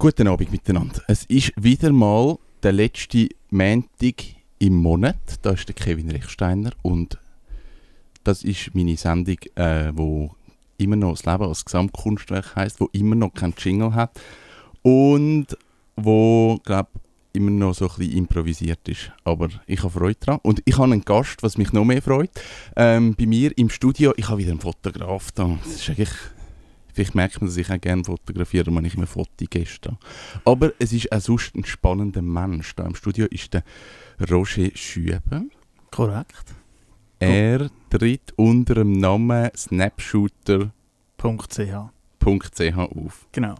Guten Abend miteinander. Es ist wieder mal der letzte Montag im Monat. Da ist der Kevin Rechsteiner und das ist meine Sendung, äh, wo immer noch das Leben als Gesamtkunstwerk heißt, wo immer noch kein Jingle hat und wo, glaube immer noch so ein bisschen improvisiert ist. Aber ich habe Freude daran. Und ich habe einen Gast, was mich noch mehr freut. Ähm, bei mir im Studio, ich habe wieder einen Fotograf da. Das ist eigentlich Vielleicht merkt man, dass ich auch gerne fotografiere, wenn ich immer Fotogäste habe. Aber es ist auch sonst ein spannender Mensch. Da im Studio ist der Roger Schübe. Korrekt. Er tritt unter dem Namen snapshooter.ch auf. Genau.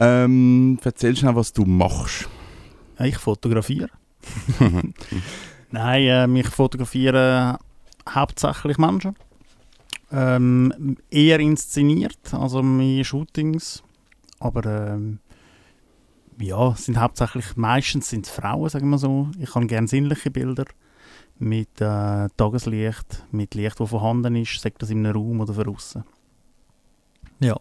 Ähm, erzähl schnell, was du machst. Ich fotografiere. Nein, äh, ich fotografiere hauptsächlich Menschen. Ähm, eher inszeniert, also meine Shootings. Aber ähm, ja, sind hauptsächlich, meistens sind es Frauen, sagen wir so. Ich habe gerne sinnliche Bilder mit äh, Tageslicht, mit Licht, das vorhanden ist, sagt das in einem Raum oder draußen. Ja.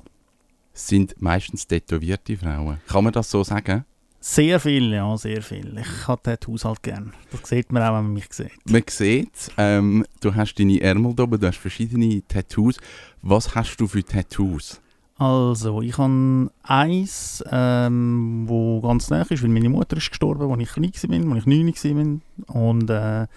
Sind meistens tätowierte Frauen. Kann man das so sagen? Sehr viel, ja, sehr viel. Ich habe Tattoos halt gern. Das sieht man auch, wenn man mich sieht. Man sieht ähm, du hast deine Ärmel da oben, du hast verschiedene Tattoos. Was hast du für Tattoos? Also, ich habe eins, ähm, wo ganz nah ist, weil meine Mutter ist gestorben, als ich klein war, als ich neun war. Und äh,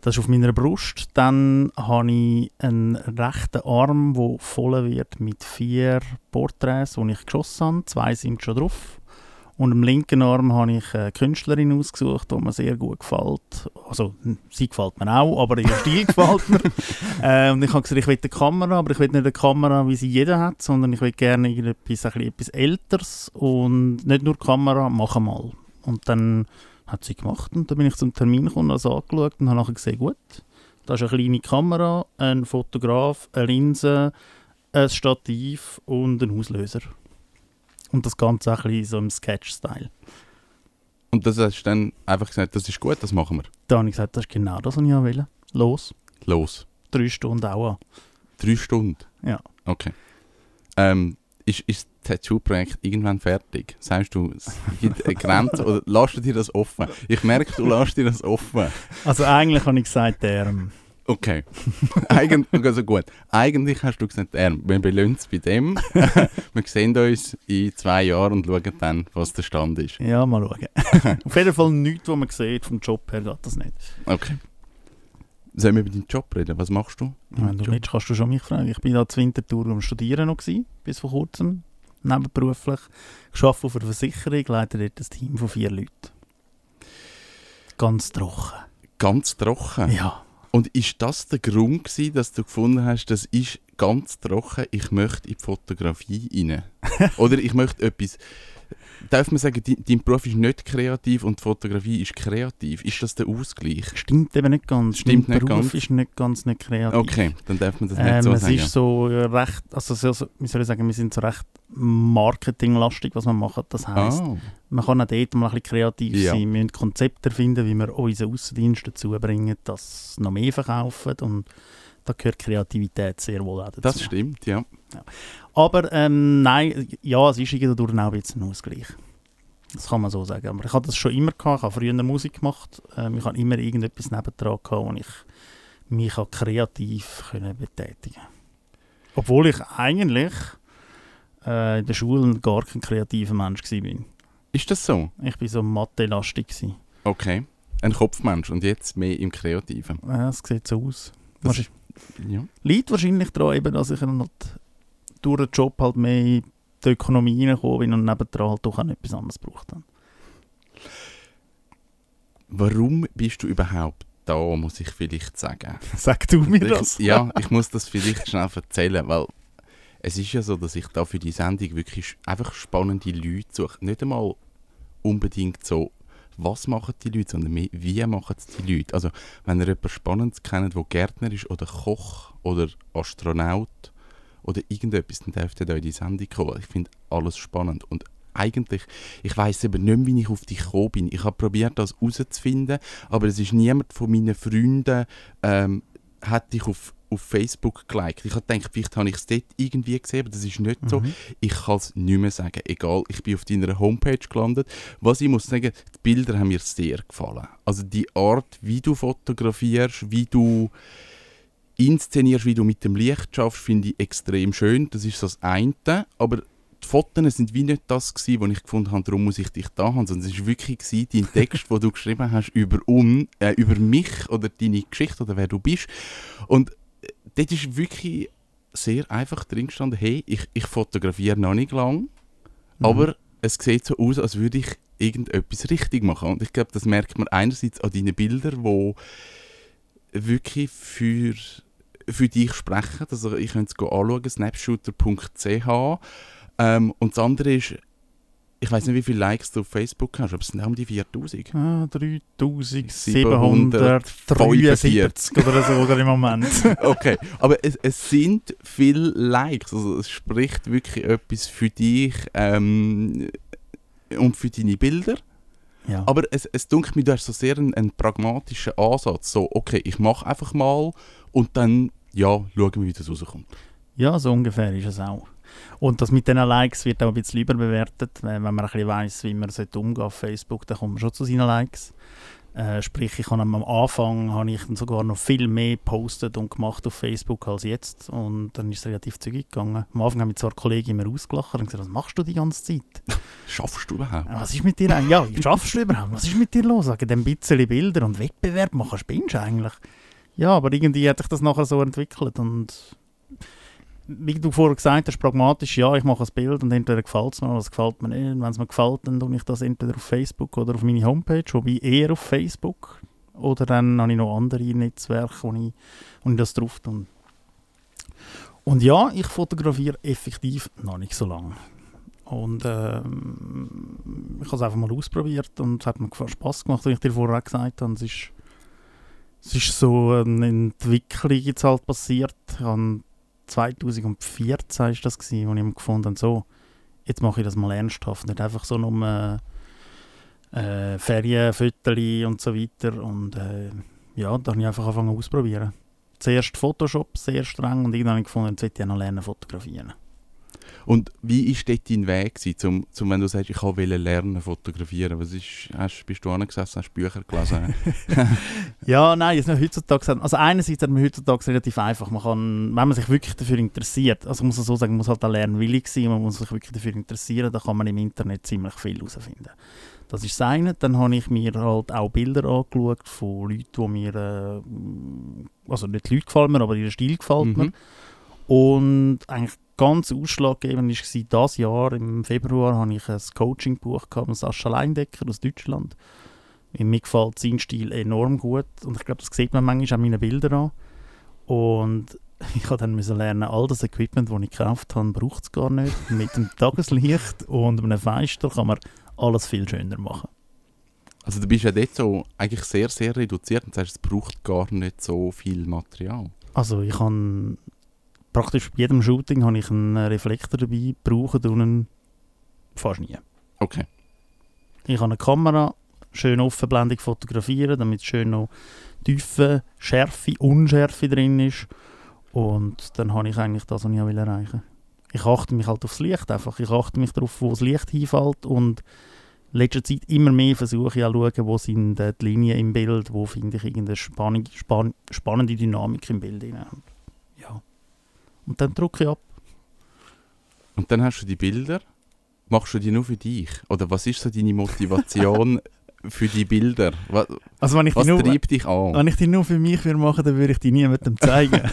das ist auf meiner Brust. Dann habe ich einen rechten Arm, der voll wird mit vier Porträts, die ich geschossen habe. Zwei sind schon drauf. Und am linken Arm habe ich eine Künstlerin ausgesucht, die mir sehr gut gefällt. Also, sie gefällt mir auch, aber ihr Stil gefällt mir. Äh, und ich habe gesagt, ich will eine Kamera, aber ich will nicht eine Kamera, wie sie jeder hat, sondern ich will gerne etwas, etwas Älteres und nicht nur Kamera, mach mal. Und dann hat sie gemacht und dann bin ich zum Termin gekommen, und habe angeschaut und habe nachher gesehen, gut, da ist eine kleine Kamera, ein Fotograf, eine Linse, ein Stativ und ein Auslöser. Und das Ganze auch ein bisschen so im Sketch-Style. Und das hast du dann einfach gesagt, das ist gut, das machen wir? Da habe ich gesagt, das ist genau das, was ich will. Los. Los. Drei Stunden auch an. Drei Stunden? Ja. Okay. Ähm, ist, ist das Tattoo-Projekt irgendwann fertig? Sagst du, es gibt eine Grenze oder lässt du dir das offen? Ich merke, du lässt dir das offen. Also eigentlich habe ich gesagt, der... Ähm, Okay. Eigentlich, also gut. Eigentlich hast du gesagt, er, wir belöhnen es bei dem. wir sehen uns in zwei Jahren und schauen dann, was der Stand ist. Ja, mal schauen. Auf jeden Fall nichts, was man sieht, vom Job her geht das nicht. Okay. Sollen wir über deinen Job reden? Was machst du? Wenn du willst, kannst du schon mich fragen. Ich bin da zur Wintertour am Studieren noch gewesen, bis vor kurzem, nebenberuflich. Ich arbeite auf einer Versicherung, leite dort ein Team von vier Leuten. Ganz trocken. Ganz trocken? Ja. Und ist das der Grund gewesen, dass du gefunden hast, das ist ganz trocken, ich möchte in die Fotografie rein? Oder ich möchte etwas... Darf man sagen, dein Beruf ist nicht kreativ und die Fotografie ist kreativ? Ist das der Ausgleich? Stimmt eben nicht ganz. Stimmt mein nicht Beruf ganz? ist nicht ganz nicht kreativ. Okay, dann darf man das nicht ähm, so es sagen. Es ist so recht, also so, wie soll ich sagen, wir sind so recht marketinglastig, was wir machen. Das heisst, oh. man kann auch dort mal ein bisschen kreativ Ja. sein. Wir müssen Konzepte finden, wie wir unseren Außendienst dazu bringen, dass sie noch mehr verkaufen und da gehört Kreativität sehr wohl auch dazu. Das stimmt, ja. Aber ähm, nein, ja, es ist dadurch auch ein bisschen ein Ausgleich. Das kann man so sagen. Aber ich habe das schon immer gehabt. Ich habe früher Musik gemacht. Ähm, ich habe immer irgendetwas nebendran gehabt, wo ich mich auch kreativ können betätigen Obwohl ich eigentlich äh, in der Schule gar kein kreativer Mensch war. Ist das so? Ich war so Mathe-lastig. gewesen. Okay. Ein Kopfmensch und jetzt mehr im Kreativen. Ja, es sieht so aus. Das Ja. Liegt wahrscheinlich daran, eben, dass ich halt durch den Job halt mehr in die Ökonomie reingekommen bin und nebendran halt doch auch etwas anderes gebraucht habe. Warum bist du überhaupt da, muss ich vielleicht sagen? Sag du mir das. Ich, ja, ich muss das vielleicht schnell erzählen, weil es ist ja so, dass ich da für die Sendung wirklich einfach spannende Leute suche. Nicht einmal unbedingt so, was machen die Leute, sondern mehr, wie machen es die Leute. Also, wenn ihr jemanden Spannendes kennt, der Gärtner ist oder Koch oder Astronaut oder irgendetwas, dann dürft ihr da in die Sendung kommen. Ich finde alles spannend und eigentlich, ich weiß eben nicht wie ich auf dich gekommen bin. Ich habe probiert, das herauszufinden, aber es ist niemand von meinen Freunden ähm, hat dich auf auf Facebook geliked. Ich habe gedacht, vielleicht habe ich es dort irgendwie gesehen, aber das ist nicht so. Mhm. Ich kann es nicht mehr sagen. Egal, ich bin auf deiner Homepage gelandet. Was ich muss sagen, die Bilder haben mir sehr gefallen. Also die Art, wie du fotografierst, wie du inszenierst, wie du mit dem Licht schaffst, finde ich extrem schön. Das ist so das eine. Aber die Fotos sind wie nicht das gewesen, was ich gefunden habe, darum muss ich dich da haben, sondern es war wirklich gewesen, dein Text, den du geschrieben hast über, un, äh, über mich oder deine Geschichte oder wer du bist. Und dort ist wirklich sehr einfach drin gestanden, hey, ich, ich fotografiere noch nicht lang, Mhm. aber es sieht so aus, als würde ich irgendetwas richtig machen. Und ich glaube, das merkt man einerseits an deinen Bildern, die wirklich für, für dich sprechen. Also ich könnte es anschauen, snapshooter.ch. Ähm, und das andere ist, ich weiß nicht, wie viele Likes du auf Facebook hast, aber es sind auch um die 4000. Ah, 3773 oder so oder im Moment. Okay, aber es, es sind viele Likes, also es spricht wirklich etwas für dich ähm, und für deine Bilder. ja. Aber es, es dunkelt mir, du hast so sehr einen, einen pragmatischen Ansatz. So, okay, ich mache einfach mal und dann, ja, schauen wir, wie das rauskommt. ja, so ungefähr ist es auch. Und das mit diesen Likes wird auch ein bisschen überbewertet. Wenn wenn man ein bisschen weiss, wie man umgehen auf Facebook, dann kommt man schon zu seinen Likes. Äh, sprich, ich habe am Anfang habe ich dann sogar noch viel mehr gepostet und gemacht auf Facebook als jetzt. Und dann ist es relativ zügig gegangen. Am Anfang haben mich zwar Kollegen immer ausgelacht und gesagt, was machst du die ganze Zeit? Schaffst du überhaupt? Was ist mit dir eigentlich? Ja, schaffst du überhaupt? Was ist mit dir los? Wegen dem bisschen Bilder und Wettbewerb machen, spinnst du eigentlich? Ja, aber irgendwie hat sich das nachher so entwickelt und wie du vorher gesagt hast, pragmatisch, ja, ich mache ein Bild und entweder gefällt es mir oder es gefällt mir nicht. Und wenn es mir gefällt, dann tue ich das entweder auf Facebook oder auf meine Homepage, wobei eher auf Facebook. Oder dann habe ich noch andere Netzwerke, wo ich, wo ich das drauf tue. Und ja, ich fotografiere effektiv noch nicht so lange. Und ähm, ich habe es einfach mal ausprobiert und es hat mir Spaß gemacht, wie ich dir vorher auch gesagt habe. Es ist, es ist so eine Entwicklung jetzt halt passiert. Ich 2014 ist das gewesen, wo ich gefunden habe, so, jetzt mache ich das mal ernsthaft, nicht einfach so nur äh, Ferienfotos und so weiter. Und äh, ja, da habe ich einfach angefangen auszuprobieren. Zuerst Photoshop, sehr streng, und irgendwann habe ich gefunden, jetzt möchte ich noch lernen fotografieren. Und wie war dort dein Weg, gewesen, zum, zum, wenn du sagst, ich wollte lernen fotografieren? Was ist, hast, bist du angesessen, hast Bücher gelesen? Ja, nein, es ist heutzutage, also einerseits hat man heutzutage relativ einfach, man kann, wenn man sich wirklich dafür interessiert, also muss man so sagen, man muss halt auch lernwillig sein, man muss sich wirklich dafür interessieren, da kann man im Internet ziemlich viel herausfinden. Das ist das eine. Dann habe ich mir halt auch Bilder angeschaut von Leuten, die mir, äh, also nicht die Leute gefallen mir, aber ihr Stil gefällt mir. Und eigentlich ganz ausschlaggebend war dieses Jahr, im Februar, habe ich ein Coaching-Buch von Sascha Leindecker aus Deutschland. Mir gefällt sein Stil enorm gut und ich glaube, das sieht man manchmal an meinen Bildern an. Und ich musste dann müssen lernen, all das Equipment, das ich gekauft habe, braucht es gar nicht. Mit dem Tageslicht und einem Fenster kann man alles viel schöner machen. Also du bist ja dort so eigentlich sehr, sehr reduziert und sagst, es braucht gar nicht so viel Material. Also ich habe praktisch bei jedem Shooting habe ich einen Reflektor dabei, brauche einen fast nie. Okay. Ich habe eine Kamera, schön offenblendig fotografieren, damit schön noch Tiefe, Schärfe, Unschärfe drin ist. Und dann habe ich eigentlich das, was ich will erreichen Ich achte mich halt aufs Licht einfach. Ich achte mich darauf, wo das Licht hinfällt und in letzter Zeit immer mehr versuche ich auch zu schauen, wo sind die Linien im Bild, wo finde ich irgendeine Spannung, spann spannende Dynamik im Bild hinein. Und dann drücke ich ab. Und dann hast du die Bilder. Machst du die nur für dich? Oder was ist so deine Motivation für die Bilder? Was, Also wenn ich was die nur, treibt dich an? Wenn ich die nur für mich würde machen, dann würde ich die niemandem zeigen.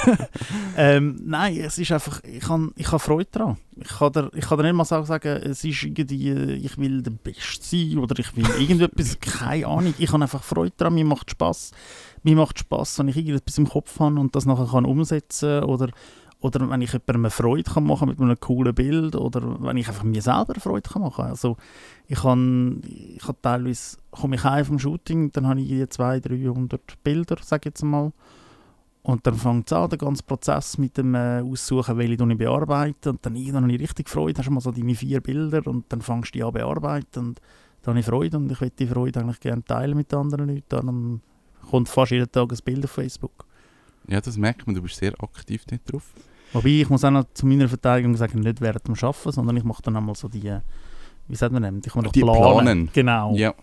ähm, nein, es ist einfach, ich habe ich ha Freude daran. Ich kann, dir, ich kann dir nicht mal sagen, es ist irgendwie, ich will der Beste sein oder ich will irgendetwas, keine Ahnung. Ich habe einfach Freude daran, mir macht Spass. Mir macht Spass, wenn ich irgendetwas im Kopf habe und das nachher kann umsetzen oder oder wenn ich jemandem Freude kann machen mit einem coolen Bild oder wenn ich einfach mir selber Freude kann machen Also ich kann, ich kann teilweise, komme ich heim vom Shooting, dann habe ich irgendwie 200, 300 Bilder, sage ich jetzt mal. Und dann fängt es an, der ganze Prozess mit dem äh, Aussuchen, welche ich bearbeite. Und dann irgendwann habe ich richtig Freude, hast du mal so deine vier Bilder und dann fängst du die an bearbeiten. Und dann habe ich Freude und ich will die Freude eigentlich gerne teilen mit anderen Leuten. Dann kommt fast jeden Tag ein Bild auf Facebook. Ja, das merkt man, du bist sehr aktiv dort drauf. Wobei, ich muss auch noch zu meiner Verteidigung sagen, nicht während dem Arbeiten, sondern ich mache dann einmal so die, wie sagt man denn, ich mache Die planen. Genau. Ja.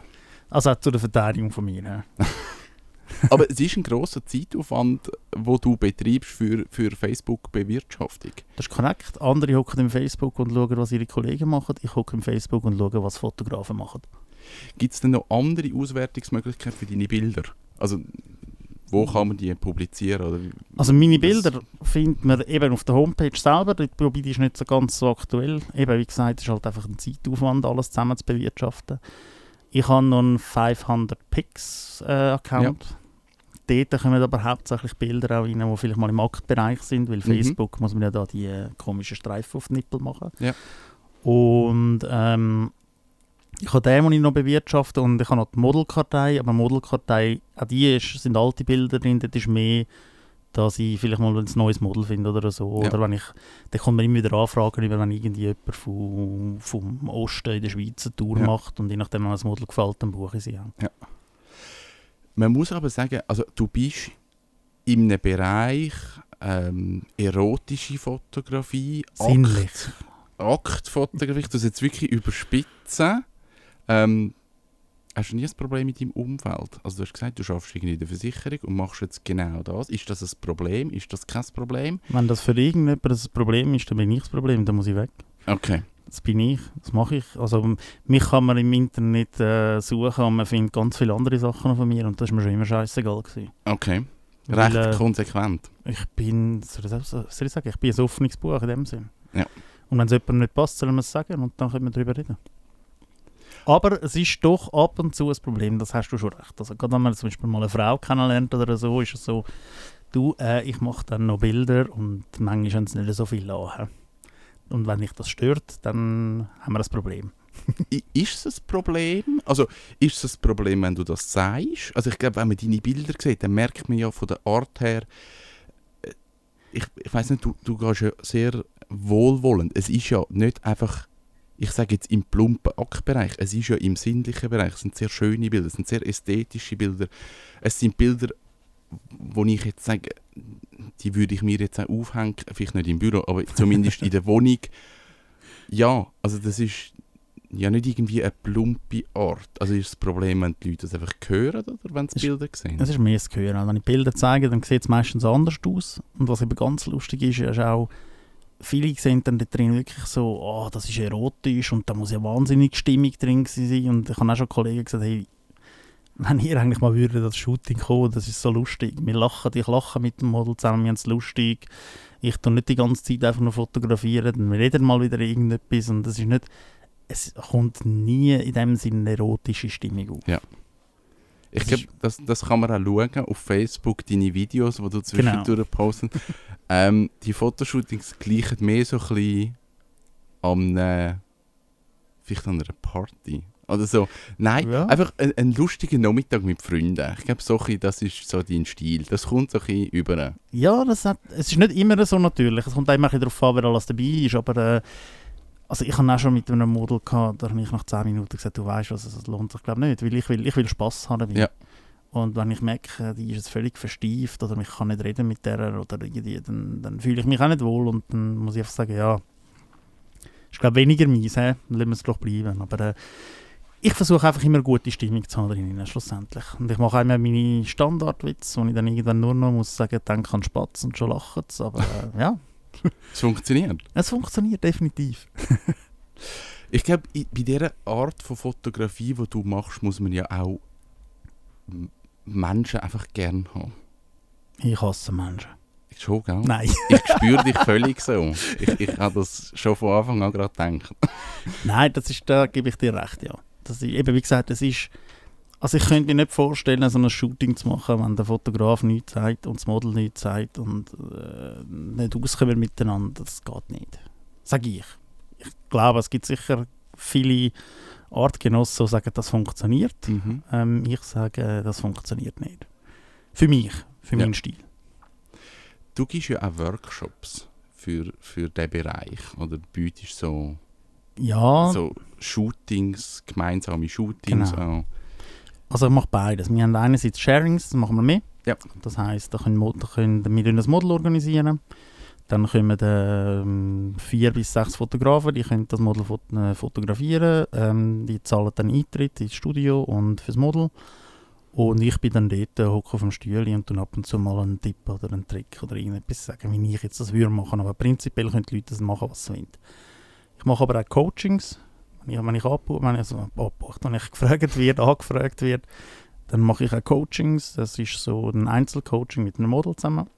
Also auch zu der Verteidigung von mir. Aber es ist ein grosser Zeitaufwand, wo du betreibst für, für Facebook-Bewirtschaftung. Das ist korrekt. Andere hocken im Facebook und schauen, was ihre Kollegen machen. Ich hocke im Facebook und schaue, was Fotografen machen. Gibt es denn noch andere Auswertungsmöglichkeiten für deine Bilder? Also, wo kann man die publizieren? Oder Also meine Bilder findet man eben auf der Homepage selber, wobei die ist nicht so ganz so aktuell. Eben, wie gesagt, es ist halt einfach ein Zeitaufwand, alles zusammen zu bewirtschaften. Ich habe noch einen 500 Pix äh, Account. Dort kommen aber hauptsächlich Bilder auch rein, die vielleicht mal im Marktbereich sind, weil Mhm. Facebook muss man ja da die äh, komischen Streifen auf die Nippel machen. Ja. Und ähm, ich habe den, den ich noch bewirtschafte und ich habe noch die Modelkartei, aber Modelkartei, auch die ist, sind alte Bilder drin, das ist mehr, dass ich vielleicht mal ein neues Model finde oder so. Ja. Oder wenn ich, dann kommt mir immer wieder Anfragen, über, wenn irgendwie jemand vom, vom Osten in der Schweiz eine Tour Ja. macht und je nachdem, wenn das Model gefällt, dann buche ich sie auch. Man muss aber sagen, also du bist in einem Bereich ähm, erotische Fotografie, Sinnlich. Akt, Aktfotografie, das jetzt wirklich überspitzen. Ähm, hast du nie ein Problem mit deinem Umfeld? Also du hast gesagt, du arbeitest irgendwie in der Versicherung und machst jetzt genau das. Ist das ein Problem? Ist das kein Problem? Wenn das für irgendjemand ein Problem ist, dann bin ich das Problem, dann muss ich weg. Okay. Das bin ich, das mache ich. Also mich kann man im Internet äh, suchen und man findet ganz viele andere Sachen von mir und das ist mir schon immer scheißegal gewesen. Okay. Weil, Recht äh, konsequent. Ich bin, soll ich, soll ich sagen, ich bin ein offenes Buch in dem Sinn. Ja. Und wenn es jemandem nicht passt, soll man es sagen und dann können wir darüber reden. Aber es ist doch ab und zu ein Problem, das hast du schon recht. Also gerade wenn man zum Beispiel mal eine Frau kennenlernt oder so, ist es so, du, äh, ich mache dann noch Bilder und manchmal haben sie nicht so viel an. Und wenn dich das stört, dann haben wir ein Problem. Ist es ein Problem? Also ist es ein Problem, wenn du das sagst? Also ich glaube, wenn man deine Bilder sieht, dann merkt man ja von der Art her, äh, ich, ich weiß nicht, du, du gehst ja sehr wohlwollend. Es ist ja nicht einfach, ich sage jetzt im plumpen Aktbereich, es ist ja im sinnlichen Bereich. Es sind sehr schöne Bilder, es sind sehr ästhetische Bilder. Es sind Bilder, wo ich jetzt sage, die würde ich mir jetzt auch aufhängen, vielleicht nicht im Büro, aber zumindest in der Wohnung. Ja, also das ist ja nicht irgendwie eine plumpe Art. Also ist das Problem, wenn die Leute das einfach hören oder wenn sie Es- Bilder sehen? Es ist mehr das Gehören. Wenn ich Bilder zeige, dann sieht es meistens anders aus. Und was eben ganz lustig ist, ist auch, viele sehen dann da drin wirklich so, oh, das ist erotisch und da muss ja wahnsinnig Stimmung drin sein. Und ich habe auch schon Kollegen gesagt, hey, wenn ihr eigentlich mal würdet das Shooting kommen, das ist so lustig. Wir lachen, ich lache mit dem Model zusammen, wir haben es lustig. Ich tue nicht die ganze Zeit einfach nur fotografieren, dann reden mal wieder irgendetwas und das ist nicht, es kommt nie in dem Sinne eine erotische Stimmung auf. Ich glaube, das, das kann man auch schauen auf Facebook, deine Videos, die du Genau. zwischendurch postest. ähm, die Fotoshootings gleichen mehr so ein bisschen an einer, vielleicht an einer Party. Oder so. Nein, Ja. einfach ein, ein lustiger Nachmittag mit Freunden. Ich glaube, so ein das ist so dein Stil. Das kommt so ein über. Ja, das hat, es ist nicht immer so natürlich. Es kommt auch immer ein bisschen darauf an, wer alles dabei ist. Aber äh, also ich habe auch schon mit einem Model gehabt, da habe ich nach 10 Minuten gesagt, du weißt was, es lohnt sich glaube nicht, weil ich will, ich will Spass haben dabei. Ja. Und wenn ich merke, die ist jetzt völlig verstieft oder ich kann nicht reden mit der oder irgendwie, dann, dann fühle ich mich auch nicht wohl und dann muss ich einfach sagen, ja, ist glaube weniger meins, hä? dann lassen wir es doch bleiben. Aber äh, ich versuche einfach immer gute Stimmung zu haben drinnen, schlussendlich. Und ich mache einmal meine Standardwitze, wo ich dann irgendwann nur noch muss sagen, dann kann Spatz und schon lachen. Aber äh, ja, Es funktioniert. es funktioniert definitiv. Ich glaube, bei dieser Art von Fotografie, die du machst, muss man ja auch Menschen einfach gern haben. Ich hasse Menschen. Schon, gell? Nein. Ich spüre dich völlig so. Ich, ich habe das schon von Anfang an gerade gedacht. Nein, das ist, da gebe ich dir recht, ja. Das ist, eben, wie gesagt, das ist, also ich könnte mir nicht vorstellen, so ein Shooting zu machen, wenn der Fotograf nichts sagt und das Model nichts sagt und äh, nicht auskommen miteinander, das geht nicht. Sage ich. Ich glaube, es gibt sicher viele Artgenossen, die sagen, das funktioniert. Mhm. Ähm, ich sage, das funktioniert nicht. Für mich, für Ja. meinen Stil. Du gibst ja auch Workshops für, für diesen Bereich. Oder bietest so, Ja, so Shootings, gemeinsame Shootings Genau. an. Also ich mache beides. Wir haben einerseits Sharings, das machen wir mehr. Ja. Das heisst, da können, da können wir ein Model organisieren. Dann kommen ähm, vier bis sechs Fotografen, die können das Model fot äh, fotografieren. Ähm, die zahlen dann Eintritt ins Studio und fürs Model. Und ich bin dann dort, äh, hocke auf dem Stühle und dann ab und zu mal einen Tipp oder einen Trick oder irgendetwas sagen, wie ich jetzt das würde machen. Aber prinzipiell können die Leute das machen, was sie wollen. Ich mache aber auch Coachings. Wenn ich, wenn ich, abbu wenn ich, also abbucht, wenn ich gefragt werde, angefragt werde, dann mache ich auch Coachings. Das ist so ein Einzelcoaching mit einem Model zusammen.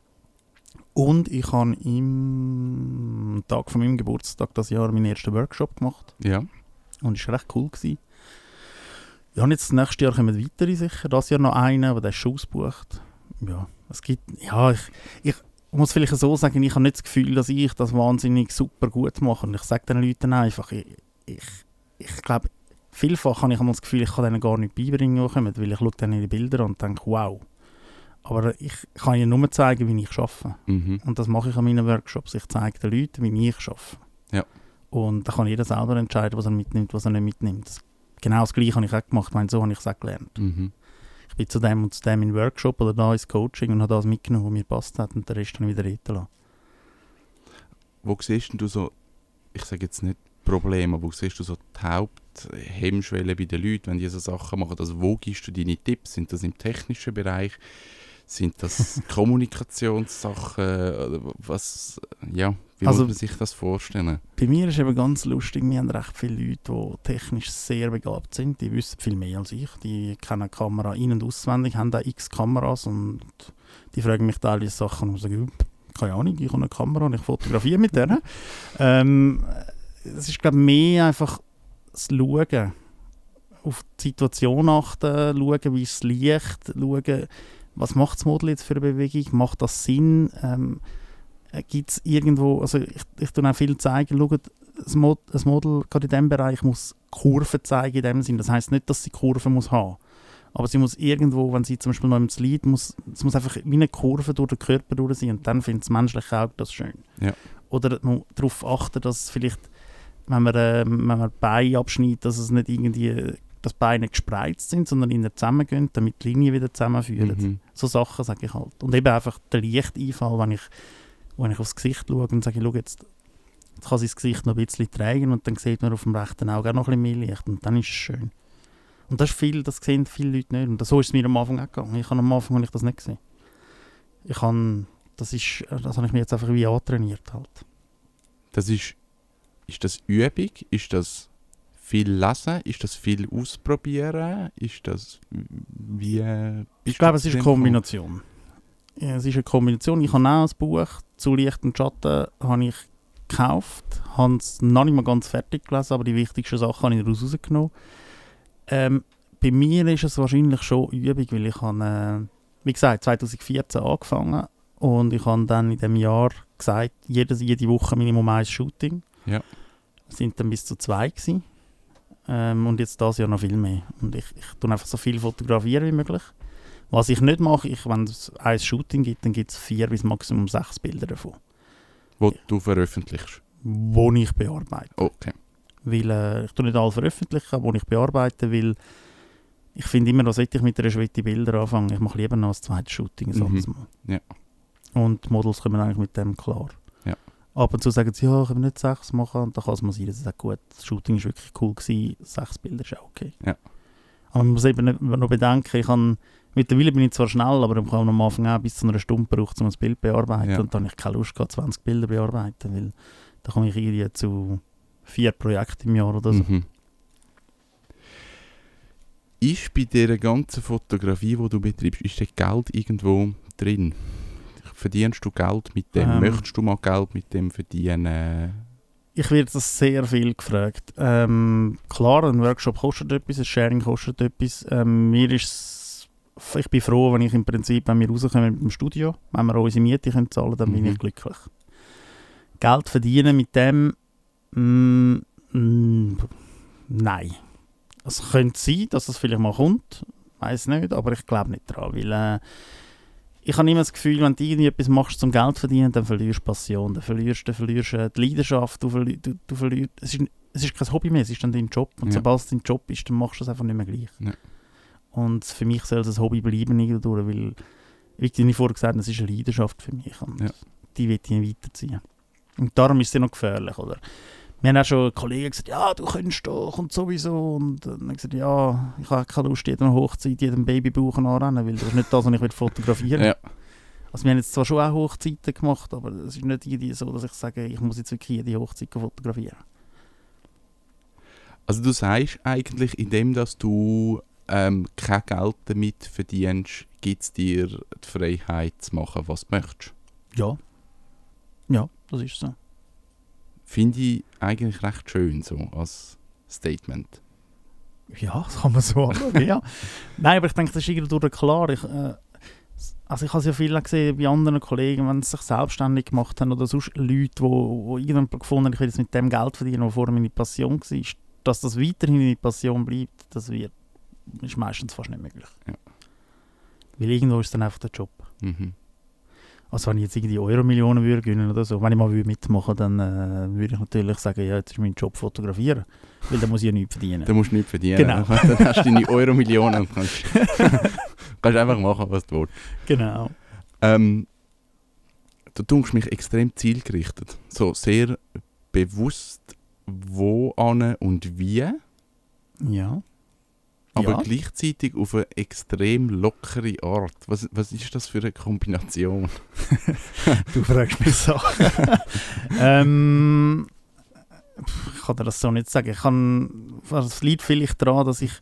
Und ich habe im Tag von meinem Geburtstag das Jahr meinen ersten Workshop gemacht. Ja. Und es war recht cool. Gewesen. Ja, und jetzt nächstes Jahr kommen weitere sicher. Das Jahr noch einen, aber der ist schon ausgebucht. Ja, es gibt, ja, ich, ich muss vielleicht so sagen, ich habe nicht das Gefühl, dass ich das wahnsinnig super gut mache. Und ich sage den Leuten einfach, ich, ich, ich glaube, vielfach habe ich das Gefühl, ich kann denen gar nicht beibringen, die kommen, weil ich schaue dann ihre Bilder und denke, wow. Aber ich kann ihnen nur zeigen, wie ich arbeite. Mhm. Und das mache ich an meinen Workshops. Ich zeige den Leuten, wie ich arbeite. Ja. Und da kann jeder selber entscheiden, was er mitnimmt, was er nicht mitnimmt. Das, genau das Gleiche habe ich auch gemacht. Ich meine, so habe ich es auch gelernt. Mhm. Ich bin zu dem und zu dem in Workshop oder da ins Coaching und habe das mitgenommen, was mir passt hat und den Rest dann wieder reden lassen. Wo siehst du so, ich sage jetzt nicht Probleme, aber wo siehst du so die Haupthemmschwelle bei den Leuten, wenn die so Sachen machen? Also wo gibst du deine Tipps? Sind das im technischen Bereich? Sind das Kommunikationssachen? Was, ja, wie Also- muss man sich das vorstellen? Bei mir ist eben ganz lustig, wir haben recht viele Leute, die technisch sehr begabt sind. Die wissen viel mehr als ich. Die kennen Kamera in- und auswendig, haben da x Kameras und die fragen mich teilweise Sachen und ich sage, «Ja, keine Ahnung, ich habe eine Kamera und ich fotografiere mit der. ähm, es ist glaube ich mehr einfach das Schauen, auf die Situation achten, schauen, wie ist das Licht, schauen, was macht das Model jetzt für eine Bewegung, macht das Sinn, ähm, gibt es irgendwo, also ich, ich tue auch viel zeigen, schaut, das, Mod, das Model gerade in diesem Bereich muss Kurven zeigen in dem Sinn, das heißt nicht, dass sie Kurven muss haben, aber sie muss irgendwo, wenn sie zum Beispiel noch im Lied, muss, es muss einfach wie eine Kurve durch den Körper durch sein und dann findet das menschliche Auge das schön. Ja. Oder darauf achten, dass vielleicht, wenn man, äh, wenn man Bein abschneidet, dass es nicht irgendwie, dass die Beine gespreizt sind, sondern in zusammengehen, damit die Linien wieder zusammenführen. Mhm. So Sachen sage ich halt. Und eben einfach der Lichteinfall, wenn ich, wenn ich aufs Gesicht schaue und sage, schau jetzt, jetzt kann sein das Gesicht noch ein bisschen tragen und dann sieht man auf dem rechten Auge auch noch ein bisschen mehr Licht und dann ist es schön. Und das ist viel, das sehen viele Leute nicht. Und so ist es mir am Anfang auch gegangen. Ich habe am Anfang habe ich das nicht gesehen. Ich habe, das ist, das habe ich mir jetzt einfach wie antrainiert halt. Das ist, ist das Übung? Ist das viel Lesen? Ist das viel Ausprobieren? Ist das wie... Ich glaube, es ist eine? Kombination. Ja, es ist eine Kombination. Ich habe auch ein Buch zu Licht und Schatten habe ich gekauft, habe es noch nicht mal ganz fertig gelesen, aber die wichtigsten Sachen habe ich daraus rausgenommen. Ähm, bei mir ist es wahrscheinlich schon Übung, weil ich habe, äh, wie gesagt, 2014 angefangen und ich habe dann in dem Jahr gesagt, jede, jede Woche Minimum ein Shooting. Ja. Es sind dann bis zu zwei gewesen. Ähm, und jetzt das Jahr noch viel mehr. Und ich, ich tue einfach so viel fotografieren wie möglich. Was ich nicht mache, ich, wenn es ein Shooting gibt, dann gibt es vier bis maximum sechs Bilder davon, Wo du veröffentlichst. wo ich bearbeite. Okay. Weil, äh, ich tue nicht alle veröffentlichen, wo ich bearbeite, weil ich finde immer, was ich mit einer Schwette Bilder anfangen. Ich mache lieber noch ein zweites Shooting Mhm. Mal. Ja. Und die Models kommen eigentlich mit dem klar. Ab und zu sagen sie, ja, können wir nicht sechs machen. Und dann kann es mal sein, dass sie sagen, gut, das Shooting war wirklich cool, gewesen, sechs Bilder ist auch okay. Ja. Aber man muss eben nicht- noch bedenken, ich kann, mittlerweile bin ich zwar schnell, aber ich habe am Anfang auch bis zu einer Stunde gebraucht, um ein Bild zu bearbeiten. Ja. Und dann habe ich keine Lust gehabt, 20 Bilder bearbeiten, weil da komme ich irgendwie zu vier Projekten im Jahr oder so. Mhm. Ist bei dieser ganzen Fotografie, die du betreibst, ist da Geld irgendwo drin? Verdienst du Geld mit dem? Ähm. Möchtest du mal Geld mit dem verdienen? Ich werde das sehr viel gefragt. Ähm, klar, ein Workshop kostet etwas, ein Sharing kostet etwas. Ähm, mir ist ich bin froh, wenn ich im Prinzip, wenn wir rauskommen mit dem Studio, wenn wir unsere Miete können zahlen dann bin Mhm. ich glücklich. Geld verdienen mit dem, mm, mm, nein. Es könnte sein, dass das vielleicht mal kommt, weiß nicht, aber ich glaube nicht daran, weil äh, ich habe immer das Gefühl, wenn du irgendwie etwas machst zum Geld verdienen, dann verlierst du Passion, dann verlierst, dann verlierst du äh, die Leidenschaft, du, verli du, du verlierst, es ist, es ist kein Hobby mehr, es ist dann dein Job und Ja. sobald es dein Job ist, dann machst du es einfach nicht mehr gleich. Ja. Und für mich soll es ein Hobby bleiben irgendwo, weil wie ich vorher gesagt habe, das ist eine Leidenschaft für mich und Ja. die will ich weiterziehen. Und darum ist sie noch gefährlich, oder? Wir haben auch schon Kollegen gesagt, ja, du könntest doch und sowieso. Und dann habe ich gesagt, ja, ich habe keine Lust, jedem Hochzeit, jedem Babybauch anrennen, weil das ist nicht das, was ich will fotografieren will. Ja. Also wir haben jetzt zwar schon auch Hochzeiten gemacht, aber es ist nicht irgendwie so, dass ich sage, ich muss jetzt wirklich jede Hochzeit fotografieren. Also du sagst eigentlich, indem dass du ähm, kein Geld damit verdienst, gibt es dir die Freiheit zu machen, was du möchtest. Ja. Ja, das ist so. Finde ich eigentlich recht schön so als Statement. Ja, das kann man so anschauen, ja. Nein, aber ich denke, das ist irgendwie klar. Ich, äh, also ich habe es ja viel gesehen bei anderen Kollegen, wenn sie sich selbstständig gemacht haben oder sonst Leute, die wo, wo irgendwann gefunden haben, ich will jetzt mit dem Geld verdienen, was vorher meine Passion war, dass das weiterhin meine Passion bleibt, das wird, ist meistens fast nicht möglich. Ja. Weil irgendwo ist dann einfach der Job. Mhm. Also wenn ich jetzt irgendwie Euro-Millionen würde gewinnen oder so, wenn ich mal würde mitmachen dann äh, würde ich natürlich sagen, ja, jetzt ist mein Job fotografieren, weil dann muss ich ja nichts verdienen. Da musst du nichts verdienen. Genau. Dann hast du deine Euro-Millionen und kannst, kannst einfach machen, was du willst. Genau. Ähm, du tust mich extrem zielgerichtet. So sehr bewusst, wo an und wie, Ja. Aber Ja. gleichzeitig auf eine extrem lockere Art. Was, was ist das für eine Kombination? Du fragst mich Sachen. ähm, ich kann dir das so nicht sagen. Ich kann, es liegt vielleicht daran, dass ich,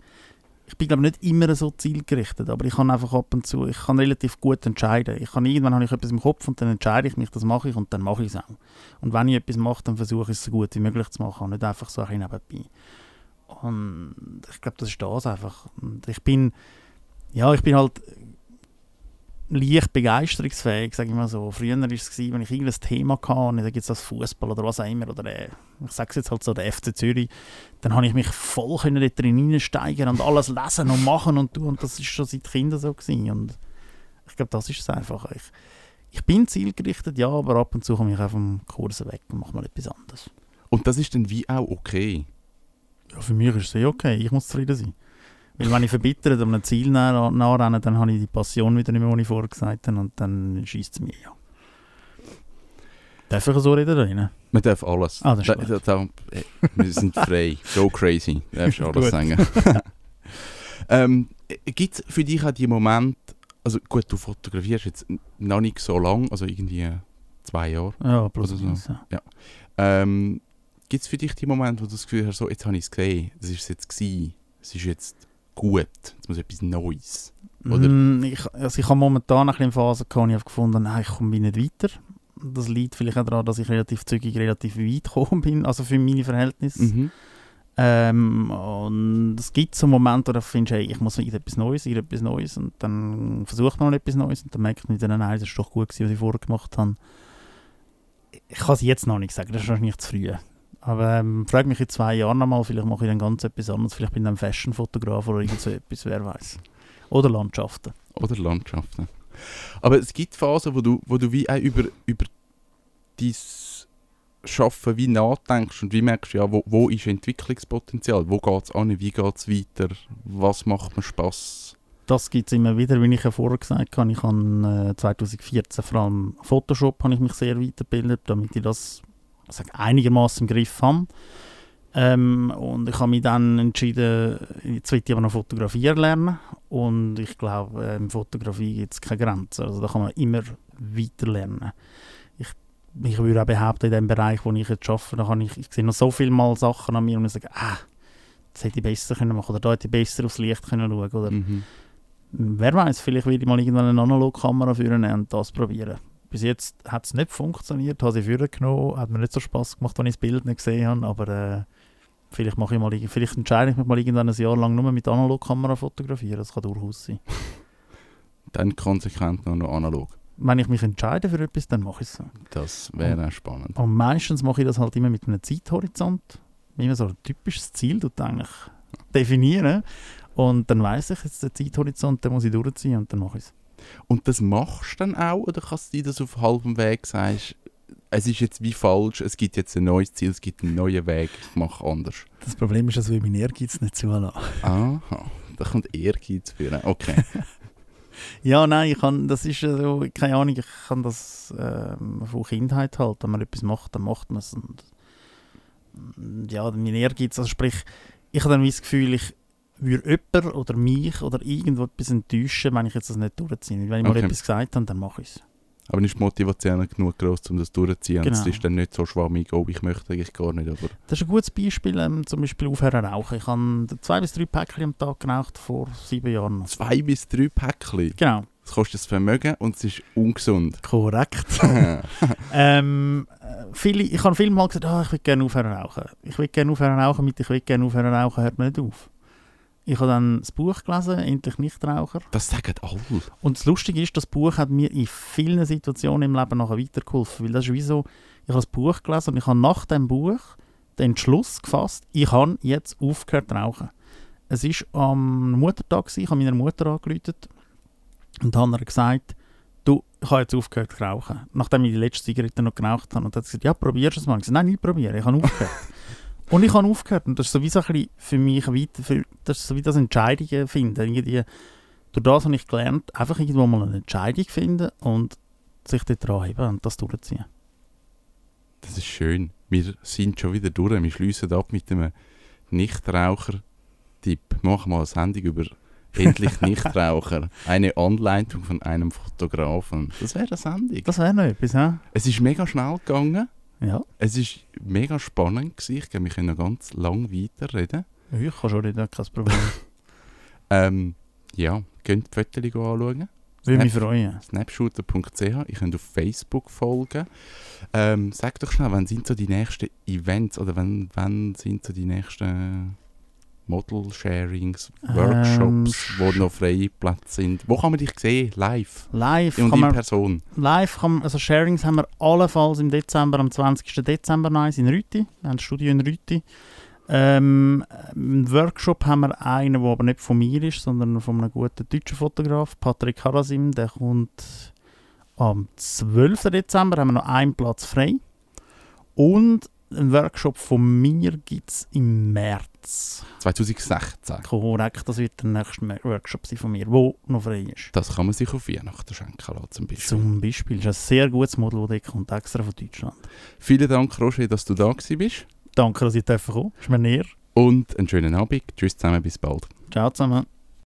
ich bin glaube nicht immer so zielgerichtet, aber ich kann einfach ab und zu, ich kann relativ gut entscheiden. Ich kann, irgendwann habe ich etwas im Kopf und dann entscheide ich mich, das mache ich und dann mache ich es auch. Und wenn ich etwas mache, dann versuche ich es so gut wie möglich zu machen und nicht einfach so ein bisschen nebenbei. Und ich glaube, das ist das einfach. Und ich bin, ja, ich bin halt leicht begeisterungsfähig, sage ich mal so. Früher war es, wenn ich irgendein Thema hatte, und da gibt es das Fußball oder was auch immer, oder äh, ich sage es jetzt halt so, der FC Zürich, dann habe ich mich voll können dort drin und alles lesen und machen und tun. Und das ist schon seit Kindern so gewesen. Und ich glaube, das ist es einfach. Ich, ich bin zielgerichtet, ja, aber ab und zu komme ich auch vom Kurs weg und mache mal etwas anderes. Und das ist dann wie auch okay. Ja, für mich ist es eh okay. Ich muss zufrieden sein. Weil wenn ich verbittert an einem Ziel nah- nachrenne, dann habe ich die Passion wieder nicht mehr, die ich vorher gesagt habe, und dann schießt es mir ja. Darf ich so reden da rein? Man darf alles. Ah, das ist da, da, da, wir sind frei. Go crazy. Du darfst alles sagen. ähm, Gibt es für dich auch die Momente, also gut, du fotografierst jetzt noch nicht so lang, also irgendwie zwei Jahre. Ja, plus Oder so. ja. Ähm, Gibt es für dich die Momente, wo du das Gefühl hast, so, jetzt habe ich es gesehen, das ist es jetzt gewesen, es ist jetzt gut, jetzt muss etwas Neues. Oder? Mm, ich, also ich habe momentan ein bisschen Phase gehabt, ich habe gefunden nein, ich komme nicht weiter. Das liegt vielleicht auch daran, dass ich relativ zügig relativ weit gekommen bin, also für meine Verhältnisse. Mhm. Ähm, und es gibt so Momente, wo du findest, hey, ich muss etwas Neues, etwas Neues und dann versucht man noch etwas Neues und dann merkt man wieder, nein, das ist doch gut gewesen, was ich vorher gemacht habe. Ich kann es jetzt noch nicht sagen, das ist wahrscheinlich zu früh. Aber ähm, frag mich in zwei Jahren nochmal, vielleicht mache ich dann ganz etwas anderes, vielleicht bin ich dann Fashion-Fotograf oder irgend so etwas, wer weiß. Oder Landschaften. Oder Landschaften. Aber es gibt Phasen, wo du, wo du wie auch über, über dein Schaffen wie nachdenkst und wie merkst, ja, wo, wo ist Entwicklungspotenzial, wo geht es an, wie geht es weiter, was macht mir Spass. Das gibt es immer wieder, wie ich ja vorher gesagt habe. Ich habe äh, 2014 vor allem Photoshop habe ich mich sehr weitergebildet, damit ich das sage, einigermaßen im Griff habe. Ähm, und ich habe mich dann entschieden, jetzt will ich aber noch fotografieren lernen. Und ich glaube, äh, in Fotografie gibt es keine Grenzen. Also da kann man immer weiter lernen. Ich, ich würde auch behaupten, in dem Bereich, wo ich jetzt arbeite, da kann ich, ich sehe noch so viele Mal Sachen an mir und ich sage, ah, das hätte ich besser können machen oder da hätte ich besser aufs Licht können schauen oder Mhm. Wer weiß, vielleicht werde ich mal irgendwann eine Analogkamera führen und das probieren. Bis jetzt hat es nicht funktioniert, habe sie führen genommen, hat mir nicht so Spaß gemacht, wenn ich das Bild nicht gesehen habe, aber äh, vielleicht, mache ich mal, vielleicht entscheide ich mich mal irgendwann ein Jahr lang nur mit Analogkamera fotografieren, das kann durchaus sein. Dann konsequent nur noch analog. Wenn ich mich entscheide für etwas, dann mache ich es so. Das wäre auch spannend. Und meistens mache ich das halt immer mit einem Zeithorizont, immer so ein typisches Ziel tut eigentlich definieren und dann weiß ich jetzt den Zeithorizont, den muss ich durchziehen und dann mache ich es. Und das machst du dann auch, oder kannst du dir das auf halbem Weg sagst, es ist jetzt wie falsch, es gibt jetzt ein neues Ziel, es gibt einen neuen Weg, ich mache anders. Das Problem ist, dass wir mein Ehrgeiz nicht zulassen. Aha, da kommt Ehrgeiz führen. Okay. Ja, nein, ich kann, das ist so, keine Ahnung, ich kann das ähm, von Kindheit halt, wenn man etwas macht, dann macht man es. Und, und ja, mein Ehrgeiz, also sprich, ich habe dann das Gefühl, ich würde jemand oder mich oder irgendwo etwas enttäuschen, wenn ich jetzt das nicht durchziehe. Wenn ich Okay. mal etwas gesagt habe, dann mache ich es. Aber nicht die Motivation genug groß, um das durchzuziehen. Und Es Genau. ist dann nicht so schwammig, oh, ich möchte eigentlich gar nicht. Aber Das ist ein gutes Beispiel, ähm, zum Beispiel aufhören rauchen. Ich habe zwei bis drei Päckchen am Tag geraucht vor sieben Jahren. noch. zwei bis drei Päckchen. Genau, Das kostet das Vermögen und es ist ungesund. korrekt. ähm, äh, viele, ich habe viele Mal gesagt, ah, ich will gerne aufhören rauchen. Ich will gerne aufhören rauchen, mit ich will gerne aufhören rauchen, hört man nicht auf. Ich habe dann das Buch gelesen, «Endlich Nichtraucher». das sagen alle. Und das Lustige ist, das Buch hat mir in vielen Situationen im Leben nachher weitergeholfen. Weil das ist wie so, ich habe das Buch gelesen und ich habe nach dem Buch den Entschluss gefasst, ich habe jetzt aufgehört zu rauchen. Es war am Muttertag, gewesen, ich habe meiner Mutter angerufen und habe ihr gesagt, du, ich habe jetzt aufgehört zu rauchen. Nachdem ich die letzte Zigarette noch geraucht habe. Und hat sie gesagt, ja, probierst du es mal. Ich habe gesagt, nein, nicht probieren, ich habe aufgehört. und ich habe aufgehört. Und das ist sowieso ein bisschen für mich weiter, für, das ist so wie das Entscheidungen finden. Irgendwie, durch das habe ich gelernt, einfach irgendwo mal eine Entscheidung finden und sich dort heben und das durchziehen. Das ist schön. Wir sind schon wieder durch. Wir schließen ab mit einem Nichtraucher-Tipp. Machen mal eine Sendung über endlich Nichtraucher. Eine Anleitung von einem Fotografen. Das wäre eine Sendung. Das wäre noch etwas, hä? Es ist mega schnell gegangen. Ja. Es ist mega spannend gewesen. Ich glaube, wir können noch ganz lang weiterreden. Ich kann schon nicht, kein Problem. Ähm, ja, könnt die Fotos anschauen. Würde mich freuen. snapshooter.ch. Ich könnt auf Facebook folgen. Ähm, sag doch schnell, wann sind so die nächsten Events oder wann, wann sind so die nächsten Model-Sharings, Ähm, Workshops, wo noch freie Plätze sind? Wo kann man dich sehen? Live? Live Und in man, Person? live kann also Sharings haben wir allenfalls im Dezember, am 20. Dezember eins in Rüti. Wir haben ein Studio in Rüti. Ähm, einen Workshop haben wir einen, der aber nicht von mir ist, sondern von einem guten deutschen Fotograf, Patrick Harasim. Der kommt am 12. Dezember, haben wir noch einen Platz frei. Und einen Workshop von mir gibt es im März. 2016. Korrekt, das wird der nächste Workshop sein von mir, der noch frei ist. Das kann man sich auf Weihnachten schenken lassen, zum Beispiel. Zum Beispiel. Das ist ein sehr gutes Model, das kommt, extra von Deutschland. Vielen Dank, Roger, dass du da gewesen bist. Danke, dass ihr kommen Ist mir näher. Und einen schönen Abend. Tschüss zusammen, bis bald. Ciao zusammen.